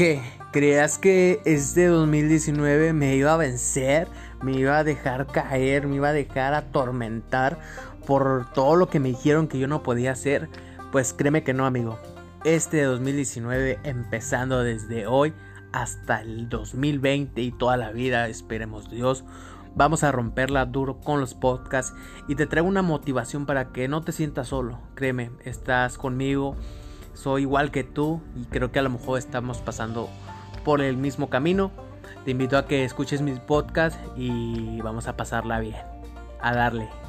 ¿Qué? ¿Creías que este 2019 me iba a vencer? ¿Me iba a dejar caer? ¿Me iba a dejar atormentar por todo lo que me dijeron que yo no podía hacer? Pues créeme que no, amigo. Este 2019, empezando desde hoy hasta el 2020 y toda la vida, esperemos Dios, vamos a romperla duro con los podcasts y te traigo una motivación para que no te sientas solo. Créeme, estás conmigo soy igual que tú y creo que a lo mejor estamos pasando por el mismo camino. Te invito a que escuches mis podcasts y vamos a pasarla bien. A darle.